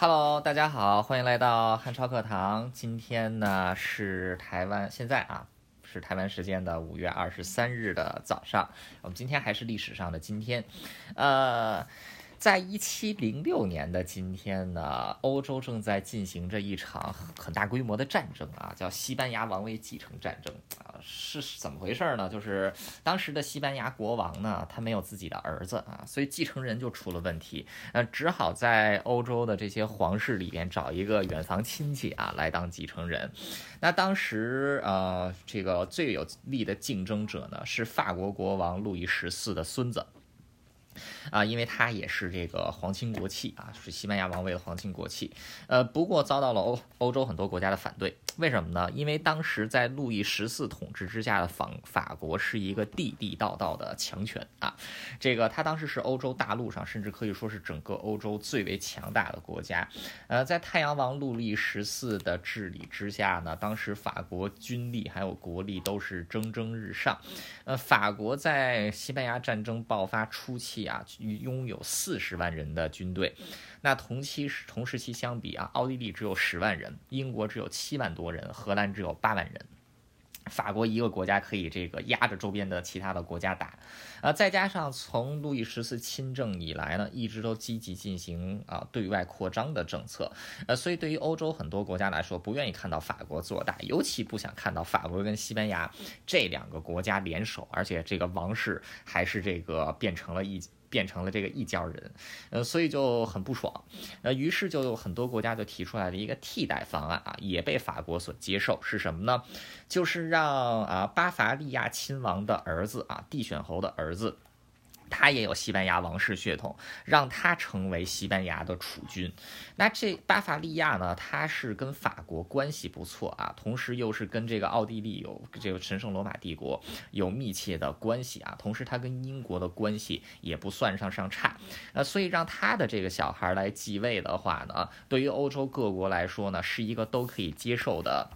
Hello，大家好，欢迎来到汉超课堂。今天呢是台湾，现在啊是台湾时间的五月二十三日的早上。我们今天还是历史上的今天，呃。在一七零六年的今天呢，欧洲正在进行着一场很大规模的战争啊，叫西班牙王位继承战争啊，是怎么回事呢？就是当时的西班牙国王呢，他没有自己的儿子啊，所以继承人就出了问题，呃，只好在欧洲的这些皇室里边找一个远房亲戚啊来当继承人。那当时呃，这个最有力的竞争者呢，是法国国王路易十四的孙子。啊，因为他也是这个皇亲国戚啊，是西班牙王位的皇亲国戚。呃，不过遭到了欧欧洲很多国家的反对。为什么呢？因为当时在路易十四统治之下的法法国是一个地地道道的强权啊。这个他当时是欧洲大陆上，甚至可以说是整个欧洲最为强大的国家。呃，在太阳王路易十四的治理之下呢，当时法国军力还有国力都是蒸蒸日上。呃，法国在西班牙战争爆发初期啊。拥有四十万人的军队，那同期同时期相比啊，奥地利只有十万人，英国只有七万多人，荷兰只有八万人。法国一个国家可以这个压着周边的其他的国家打，呃，再加上从路易十四亲政以来呢，一直都积极进行啊对外扩张的政策，呃，所以对于欧洲很多国家来说，不愿意看到法国做大，尤其不想看到法国跟西班牙这两个国家联手，而且这个王室还是这个变成了一。变成了这个一家人，呃，所以就很不爽，呃，于是就有很多国家就提出来了一个替代方案啊，也被法国所接受，是什么呢？就是让啊巴伐利亚亲王的儿子啊，帝选侯的儿子。他也有西班牙王室血统，让他成为西班牙的储君。那这巴伐利亚呢？他是跟法国关系不错啊，同时又是跟这个奥地利有这个神圣罗马帝国有密切的关系啊。同时，他跟英国的关系也不算上上差。呃，所以让他的这个小孩来继位的话呢，对于欧洲各国来说呢，是一个都可以接受的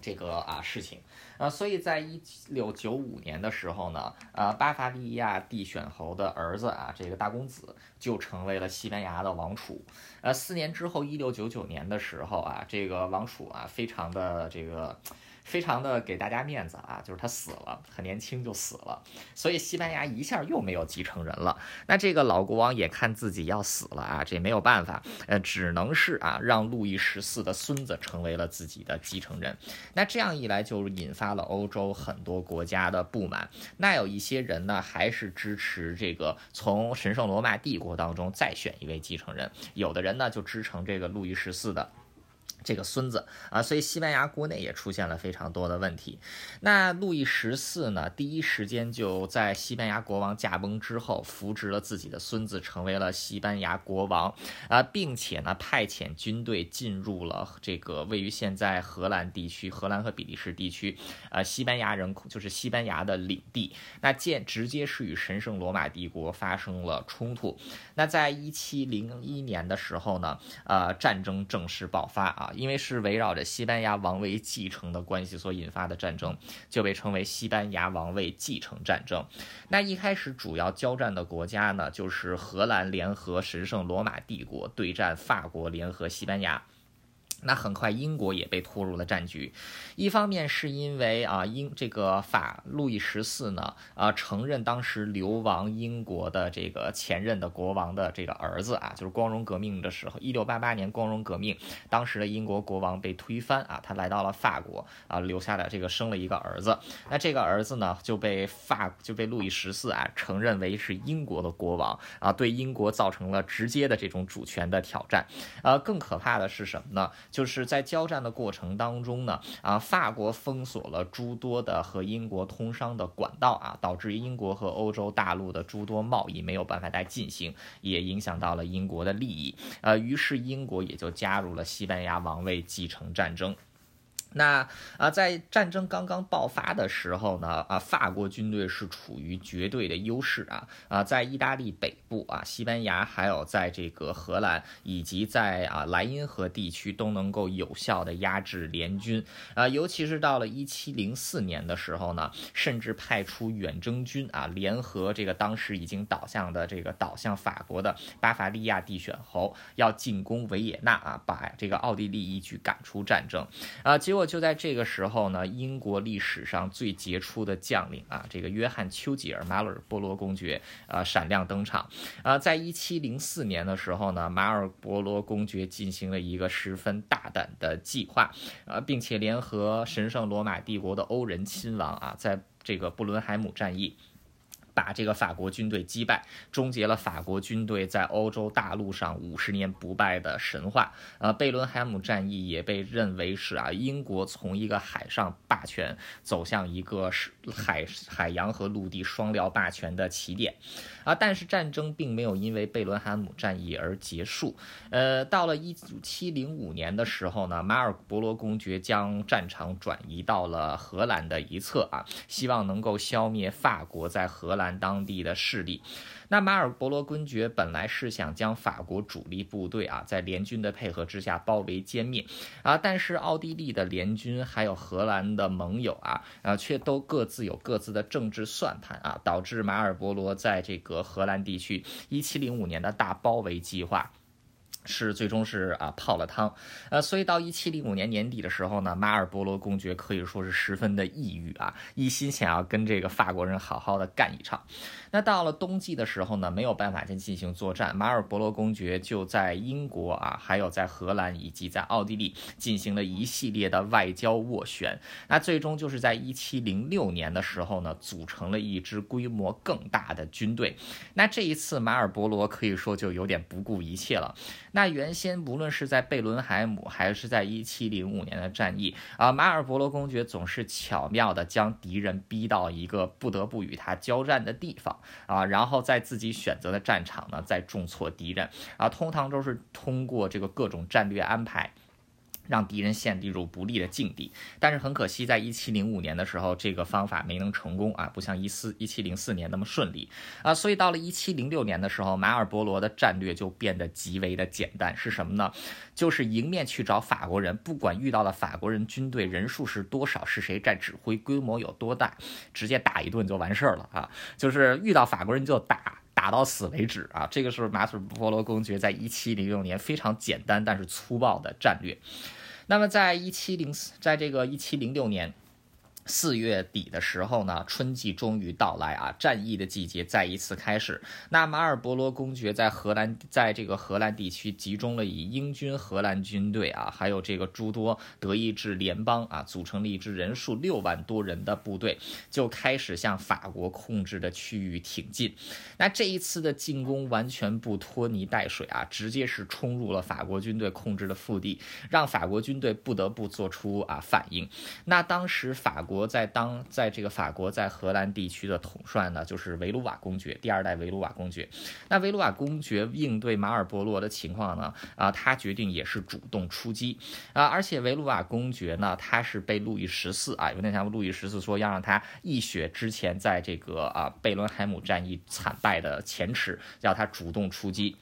这个啊事情。啊，所以在一六九五年的时候呢，呃，巴伐利亚地选侯的儿子啊，这个大公子就成为了西班牙的王储。呃，四年之后，一六九九年的时候啊，这个王储啊，非常的这个。非常的给大家面子啊，就是他死了，很年轻就死了，所以西班牙一下又没有继承人了。那这个老国王也看自己要死了啊，这没有办法，呃，只能是啊，让路易十四的孙子成为了自己的继承人。那这样一来，就引发了欧洲很多国家的不满。那有一些人呢，还是支持这个从神圣罗马帝国当中再选一位继承人。有的人呢，就支持这个路易十四的。这个孙子啊，所以西班牙国内也出现了非常多的问题。那路易十四呢，第一时间就在西班牙国王驾崩之后，扶植了自己的孙子，成为了西班牙国王啊，并且呢，派遣军队进入了这个位于现在荷兰地区、荷兰和比利时地区，呃，西班牙人口就是西班牙的领地。那见直接是与神圣罗马帝国发生了冲突。那在一七零一年的时候呢，呃，战争正式爆发啊。因为是围绕着西班牙王位继承的关系所引发的战争，就被称为西班牙王位继承战争。那一开始主要交战的国家呢，就是荷兰联合神圣罗马帝国对战法国联合西班牙。那很快，英国也被拖入了战局。一方面是因为啊，英这个法路易十四呢，啊承认当时流亡英国的这个前任的国王的这个儿子啊，就是光荣革命的时候，一六八八年光荣革命，当时的英国国王被推翻啊，他来到了法国啊，留下了这个生了一个儿子。那这个儿子呢，就被法就被路易十四啊承认为是英国的国王啊，对英国造成了直接的这种主权的挑战。呃，更可怕的是什么呢？就是在交战的过程当中呢，啊，法国封锁了诸多的和英国通商的管道啊，导致英国和欧洲大陆的诸多贸易没有办法再进行，也影响到了英国的利益。呃，于是英国也就加入了西班牙王位继承战争。那啊，在战争刚刚爆发的时候呢，啊，法国军队是处于绝对的优势啊啊，在意大利北部啊、西班牙，还有在这个荷兰以及在啊莱茵河地区都能够有效的压制联军啊，尤其是到了一七零四年的时候呢，甚至派出远征军啊，联合这个当时已经倒向的这个倒向法国的巴伐利亚地选侯，要进攻维也纳啊，把这个奥地利一举赶出战争啊，结果。就在这个时候呢，英国历史上最杰出的将领啊，这个约翰丘吉尔马尔波罗公爵啊闪亮登场啊，在一七零四年的时候呢，马尔波罗公爵进行了一个十分大胆的计划啊，并且联合神圣罗马帝国的欧仁亲王啊，在这个布伦海姆战役。把这个法国军队击败，终结了法国军队在欧洲大陆上五十年不败的神话。呃，贝伦海姆战役也被认为是啊，英国从一个海上霸权走向一个是海海洋和陆地双料霸权的起点。啊，但是战争并没有因为贝伦海姆战役而结束。呃，到了一七零五年的时候呢，马尔博罗公爵将战场转移到了荷兰的一侧啊，希望能够消灭法国在荷兰。当地的势力，那马尔伯罗公爵本来是想将法国主力部队啊，在联军的配合之下包围歼灭啊，但是奥地利的联军还有荷兰的盟友啊啊，却都各自有各自的政治算盘啊，导致马尔伯罗在这个荷兰地区一七零五年的大包围计划。是最终是啊泡了汤，呃，所以到一七零五年年底的时候呢，马尔波罗公爵可以说是十分的抑郁啊，一心想要跟这个法国人好好的干一场。那到了冬季的时候呢，没有办法再进行作战，马尔波罗公爵就在英国啊，还有在荷兰以及在奥地利进行了一系列的外交斡旋。那最终就是在一七零六年的时候呢，组成了一支规模更大的军队。那这一次马尔波罗可以说就有点不顾一切了。那原先无论是在贝伦海姆，还是在一七零五年的战役啊，马尔伯罗公爵总是巧妙的将敌人逼到一个不得不与他交战的地方啊，然后在自己选择的战场呢，再重挫敌人啊，通常都是通过这个各种战略安排。让敌人陷入不利的境地，但是很可惜，在一七零五年的时候，这个方法没能成功啊，不像一四一七零四年那么顺利啊，所以到了一七零六年的时候，马尔波罗的战略就变得极为的简单，是什么呢？就是迎面去找法国人，不管遇到的法国人军队人数是多少，是谁在指挥，规模有多大，直接打一顿就完事儿了啊，就是遇到法国人就打。打到死为止啊！这个是马尔波罗公爵在一七零六年非常简单但是粗暴的战略。那么，在一七零四，在这个一七零六年。四月底的时候呢，春季终于到来啊，战役的季节再一次开始。那马尔伯罗公爵在荷兰，在这个荷兰地区集中了以英军荷兰军队啊，还有这个诸多德意志联邦啊，组成了一支人数六万多人的部队，就开始向法国控制的区域挺进。那这一次的进攻完全不拖泥带水啊，直接是冲入了法国军队控制的腹地，让法国军队不得不做出啊反应。那当时法国。国在当在这个法国在荷兰地区的统帅呢，就是维鲁瓦公爵，第二代维鲁瓦公爵。那维鲁瓦公爵应对马尔波罗的情况呢，啊，他决定也是主动出击啊，而且维鲁瓦公爵呢，他是被路易十四啊，有点像路易十四说要让他一雪之前在这个啊贝伦海姆战役惨败的前耻，要他主动出击。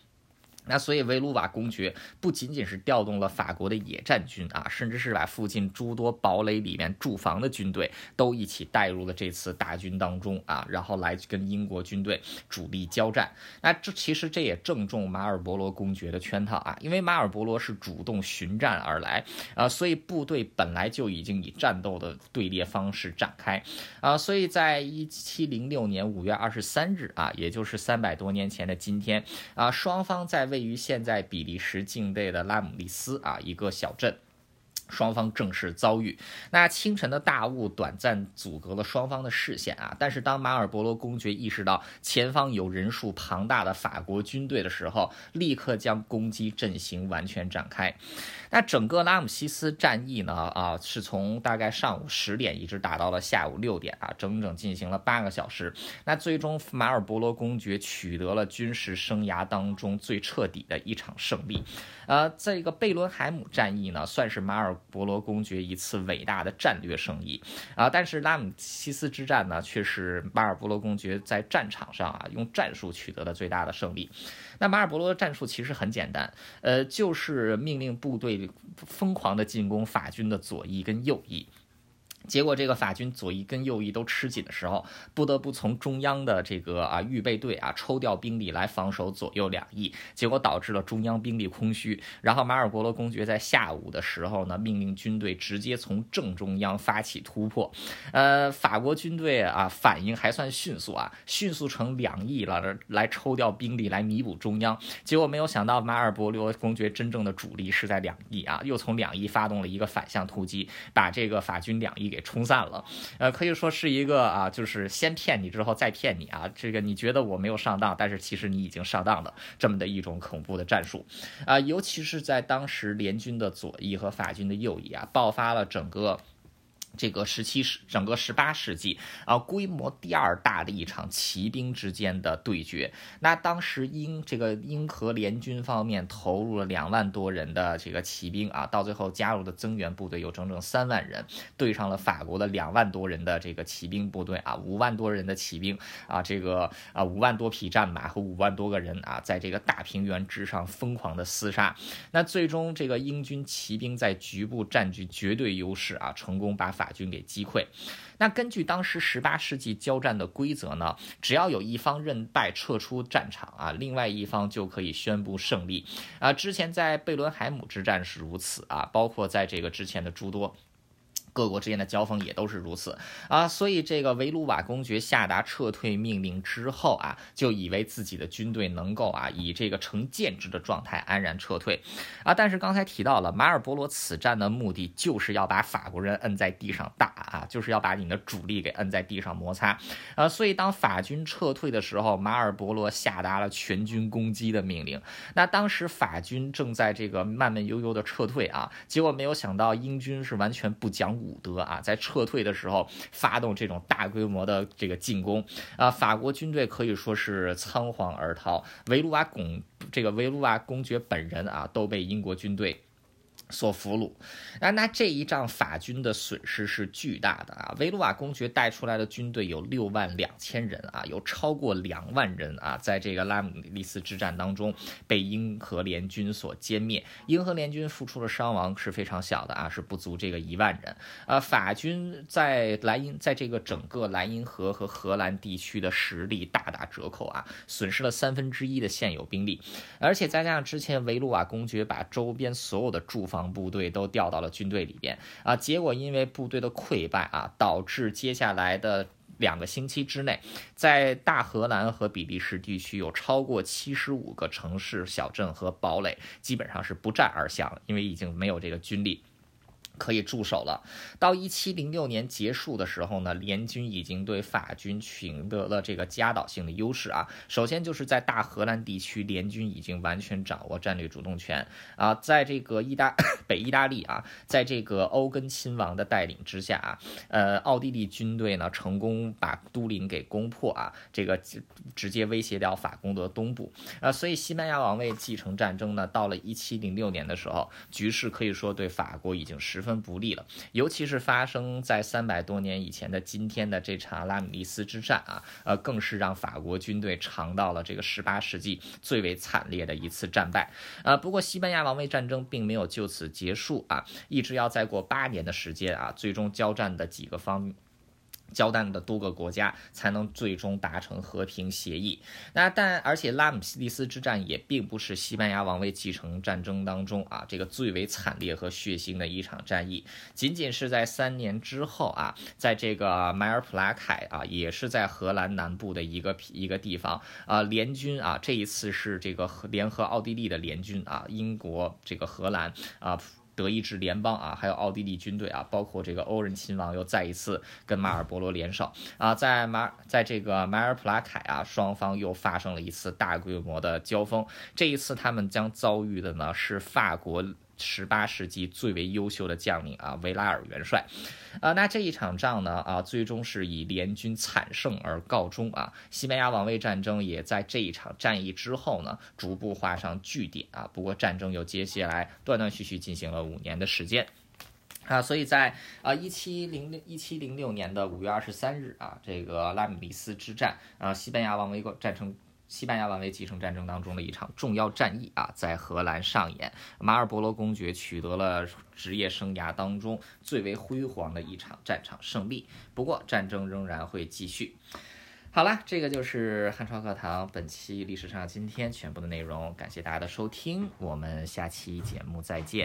那所以维鲁瓦公爵不仅仅是调动了法国的野战军啊，甚至是把附近诸多堡垒里面驻防的军队都一起带入了这次大军当中啊，然后来跟英国军队主力交战。那这其实这也正中马尔伯罗公爵的圈套啊，因为马尔伯罗是主动寻战而来啊，所以部队本来就已经以战斗的队列方式展开啊，所以在一七零六年五月二十三日啊，也就是三百多年前的今天啊，双方在。位于现在比利时境内的拉姆利斯啊，一个小镇。双方正式遭遇，那清晨的大雾短暂阻隔了双方的视线啊。但是当马尔伯罗公爵意识到前方有人数庞大的法国军队的时候，立刻将攻击阵型完全展开。那整个拉姆西斯战役呢啊，是从大概上午十点一直打到了下午六点啊，整整进行了八个小时。那最终马尔伯罗公爵取得了军事生涯当中最彻底的一场胜利。呃，这个贝伦海姆战役呢，算是马尔伯罗公爵一次伟大的战略胜利啊。但是拉姆西斯之战呢，却是马尔伯罗公爵在战场上啊用战术取得的最大的胜利。那马尔博罗的战术其实很简单，呃，就是命令部队疯狂的进攻法军的左翼跟右翼。结果，这个法军左翼跟右翼都吃紧的时候，不得不从中央的这个啊预备队啊抽调兵力来防守左右两翼，结果导致了中央兵力空虚。然后马尔博罗公爵在下午的时候呢，命令军队直接从正中央发起突破。呃，法国军队啊反应还算迅速啊，迅速成两翼了来抽调兵力来弥补中央。结果没有想到马尔博罗公爵真正的主力是在两翼啊，又从两翼发动了一个反向突击，把这个法军两翼。给冲散了，呃，可以说是一个啊，就是先骗你之后再骗你啊，这个你觉得我没有上当，但是其实你已经上当了，这么的一种恐怖的战术啊，尤其是在当时联军的左翼和法军的右翼啊，爆发了整个。这个十七世整个十八世纪啊，规模第二大的一场骑兵之间的对决。那当时英这个英荷联军方面投入了两万多人的这个骑兵啊，到最后加入的增援部队有整整三万人，对上了法国的两万多人的这个骑兵部队啊，五万多人的骑兵啊，这个啊五万多匹战马和五万多个人啊，在这个大平原之上疯狂的厮杀。那最终这个英军骑兵在局部占据绝对优势啊，成功把法。法军给击溃。那根据当时十八世纪交战的规则呢，只要有一方认败撤出战场啊，另外一方就可以宣布胜利啊。之前在贝伦海姆之战是如此啊，包括在这个之前的诸多。各国之间的交锋也都是如此啊，所以这个维鲁瓦公爵下达撤退命令之后啊，就以为自己的军队能够啊以这个成建制的状态安然撤退啊。但是刚才提到了马尔博罗此战的目的就是要把法国人摁在地上打啊，就是要把你的主力给摁在地上摩擦啊。所以当法军撤退的时候，马尔博罗下达了全军攻击的命令。那当时法军正在这个慢慢悠悠的撤退啊，结果没有想到英军是完全不讲。武伍德啊，在撤退的时候发动这种大规模的这个进攻啊，法国军队可以说是仓皇而逃，维鲁瓦公这个维鲁瓦公爵本人啊都被英国军队。所俘虏，那那这一仗法军的损失是巨大的啊！维鲁瓦公爵带出来的军队有六万两千人啊，有超过两万人啊，在这个拉姆利斯之战当中被英荷联军所歼灭。英荷联军付出的伤亡是非常小的啊，是不足这个一万人。呃，法军在莱茵，在这个整个莱茵河和荷兰地区的实力大打折扣啊，损失了三分之一的现有兵力，而且再加上之前维鲁瓦公爵把周边所有的驻防部队都调到了军队里边啊，结果因为部队的溃败啊，导致接下来的两个星期之内，在大荷兰和比利时地区有超过七十五个城市、小镇和堡垒基本上是不战而降，因为已经没有这个军力。可以驻守了。到一七零六年结束的时候呢，联军已经对法军取得了这个压倒性的优势啊。首先就是在大荷兰地区，联军已经完全掌握战略主动权啊。在这个意大 北意大利啊，在这个欧根亲王的带领之下啊，呃，奥地利军队呢成功把都灵给攻破啊，这个直接威胁掉法公的东部啊。所以西班牙王位继承战争呢，到了一七零六年的时候，局势可以说对法国已经十。分不利了，尤其是发生在三百多年以前的今天的这场拉米利斯之战啊，呃，更是让法国军队尝到了这个十八世纪最为惨烈的一次战败啊。不过，西班牙王位战争并没有就此结束啊，一直要再过八年的时间啊，最终交战的几个方。交战的多个国家才能最终达成和平协议。那但而且拉姆西利斯之战也并不是西班牙王位继承战争当中啊这个最为惨烈和血腥的一场战役。仅仅是在三年之后啊，在这个迈尔普拉凯啊，也是在荷兰南部的一个一个地方啊，联军啊这一次是这个联合奥地利的联军啊，英国这个荷兰啊。德意志联邦啊，还有奥地利军队啊，包括这个欧仁亲王又再一次跟马尔博罗联手啊，在马在这个马尔普拉凯啊，双方又发生了一次大规模的交锋。这一次他们将遭遇的呢是法国。十八世纪最为优秀的将领啊，维拉尔元帅，啊，那这一场仗呢，啊，最终是以联军惨胜而告终啊。西班牙王位战争也在这一场战役之后呢，逐步画上句点啊。不过战争又接下来断断续续进行了五年的时间。啊，所以在啊一七零六一七零六年的五月二十三日啊，这个拉米利斯之战啊，西班牙王维战争。西班牙王位继承战争当中的一场重要战役啊，在荷兰上演，马尔伯罗公爵取得了职业生涯当中最为辉煌的一场战场胜利。不过，战争仍然会继续。好了，这个就是汉朝课堂本期历史上今天全部的内容，感谢大家的收听，我们下期节目再见。